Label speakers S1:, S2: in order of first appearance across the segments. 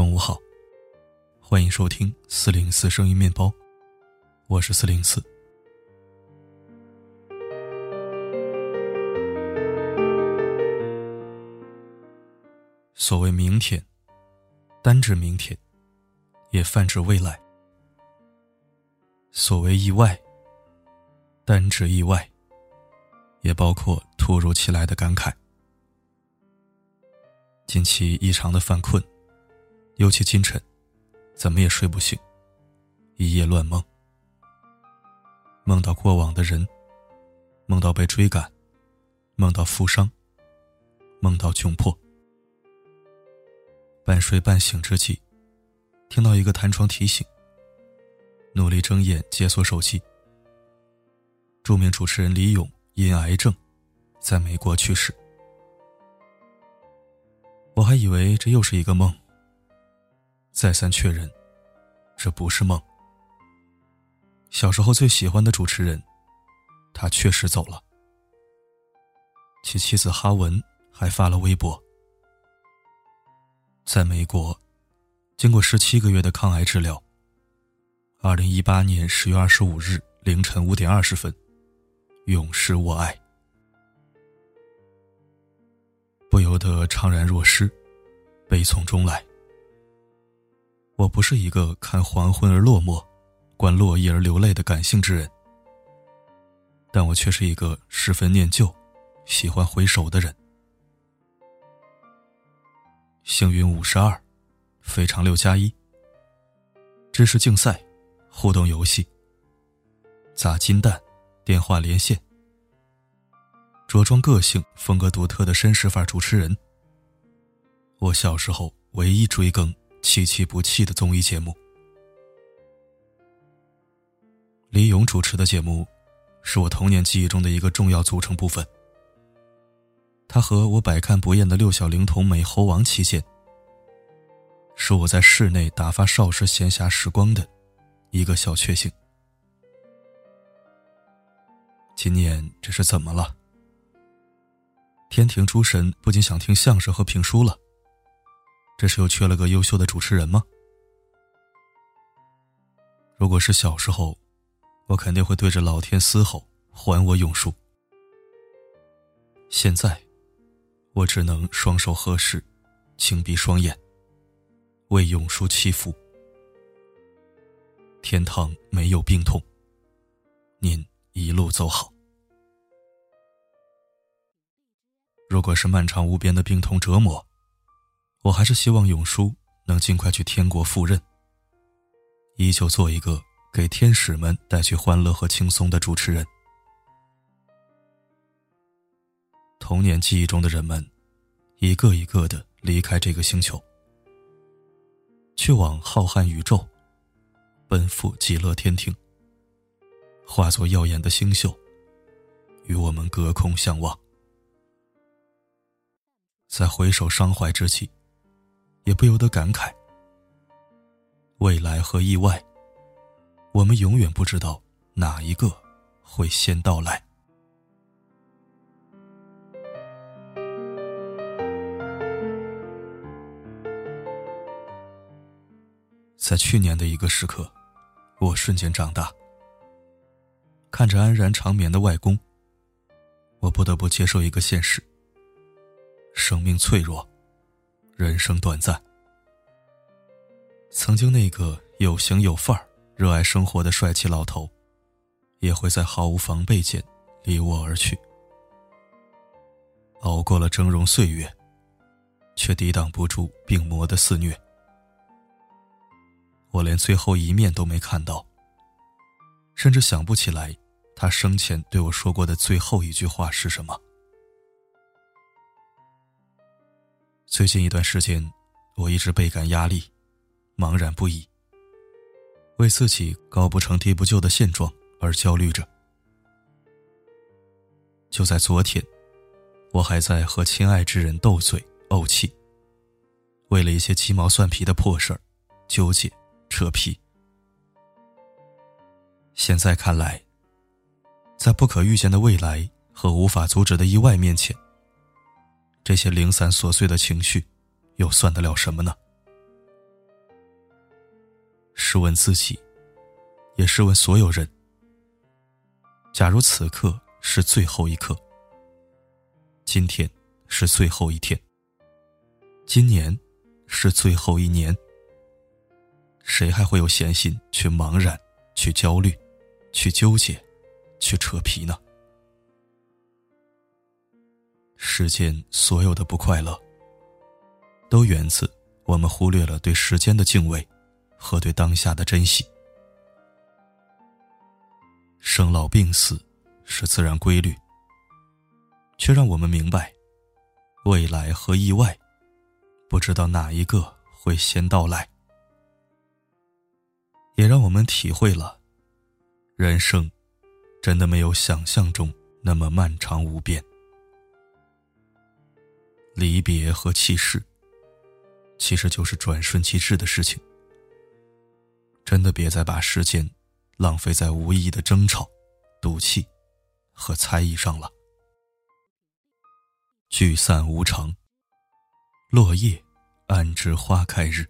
S1: 中午好，欢迎收听四零四声音面包，我是四零四。所谓明天，单指明天，也泛指未来；所谓意外，单指意外，也包括突如其来的感慨。近期异常的犯困。尤其清晨，怎么也睡不醒，一夜乱梦，梦到过往的人，梦到被追赶，梦到负伤，梦到窘迫。半睡半醒之际，听到一个弹窗提醒，努力睁眼解锁手机。著名主持人李咏因癌症，在美国去世。我还以为这又是一个梦。再三确认，这不是梦。小时候最喜欢的主持人，他确实走了。其妻子哈文还发了微博，在美国，经过十七个月的抗癌治疗，二零一八年十月二十五日凌晨五点二十分，永失我爱，不由得怅然若失，悲从中来。我不是一个看黄昏而落寞，观落叶而流泪的感性之人，但我却是一个十分念旧、喜欢回首的人。幸运五十二，非常六加一。知识竞赛，互动游戏，砸金蛋，电话连线，着装个性、风格独特的绅士范主持人。我小时候唯一追更。弃气不弃的综艺节目，李咏主持的节目，是我童年记忆中的一个重要组成部分。他和我百看不厌的六小龄童美猴王期间，是我在室内打发少时闲暇时光的一个小确幸。今年这是怎么了？天庭诸神不仅想听相声和评书了。这是又缺了个优秀的主持人吗？如果是小时候，我肯定会对着老天嘶吼：“还我永叔！”现在，我只能双手合十，轻闭双眼，为永叔祈福。天堂没有病痛，您一路走好。如果是漫长无边的病痛折磨，我还是希望永叔能尽快去天国赴任，依旧做一个给天使们带去欢乐和轻松的主持人。童年记忆中的人们，一个一个的离开这个星球，去往浩瀚宇宙，奔赴极乐天庭，化作耀眼的星宿，与我们隔空相望。在回首伤怀之际。也不由得感慨：未来和意外，我们永远不知道哪一个会先到来。在去年的一个时刻，我瞬间长大，看着安然长眠的外公，我不得不接受一个现实：生命脆弱。人生短暂，曾经那个有型有范儿、热爱生活的帅气老头，也会在毫无防备间离我而去。熬过了峥嵘岁月，却抵挡不住病魔的肆虐。我连最后一面都没看到，甚至想不起来他生前对我说过的最后一句话是什么。最近一段时间，我一直倍感压力，茫然不已，为自己高不成低不就的现状而焦虑着。就在昨天，我还在和亲爱之人斗嘴怄气，为了一些鸡毛蒜皮的破事儿纠结扯皮。现在看来，在不可预见的未来和无法阻止的意外面前。这些零散琐碎的情绪，又算得了什么呢？试问自己，也试问所有人：假如此刻是最后一刻，今天是最后一天，今年是最后一年，谁还会有闲心去茫然、去焦虑、去纠结、去扯皮呢？世间所有的不快乐，都源自我们忽略了对时间的敬畏和对当下的珍惜。生老病死是自然规律，却让我们明白，未来和意外，不知道哪一个会先到来，也让我们体会了，人生真的没有想象中那么漫长无边。离别和弃世，其实就是转瞬即逝的事情。真的别再把时间浪费在无意义的争吵、赌气和猜疑上了。聚散无常，落叶安知花开日？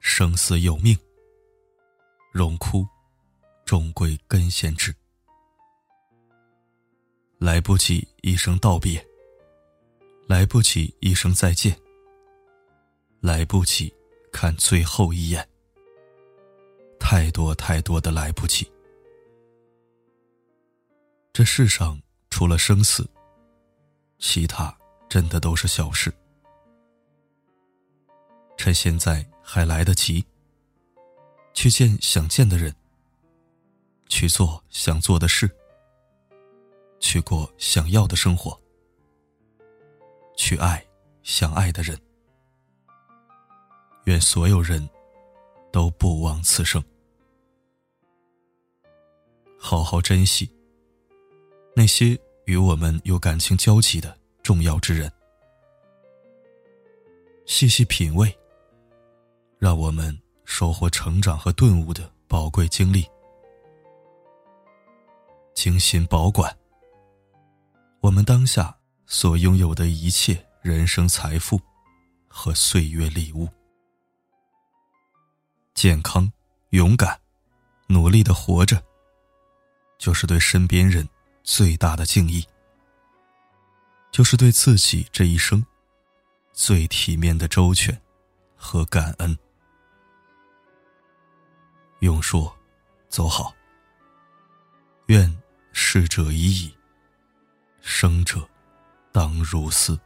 S1: 生死有命，荣枯终归根先知。来不及一声道别。来不及一声再见，来不及看最后一眼，太多太多的来不及。这世上除了生死，其他真的都是小事。趁现在还来得及，去见想见的人，去做想做的事，去过想要的生活。去爱想爱的人，愿所有人都不枉此生。好好珍惜那些与我们有感情交集的重要之人，细细品味，让我们收获成长和顿悟的宝贵经历，精心保管我们当下。所拥有的一切人生财富和岁月礼物，健康、勇敢、努力的活着，就是对身边人最大的敬意，就是对自己这一生最体面的周全和感恩。永说：“走好。”愿逝者已矣，生者。当如斯。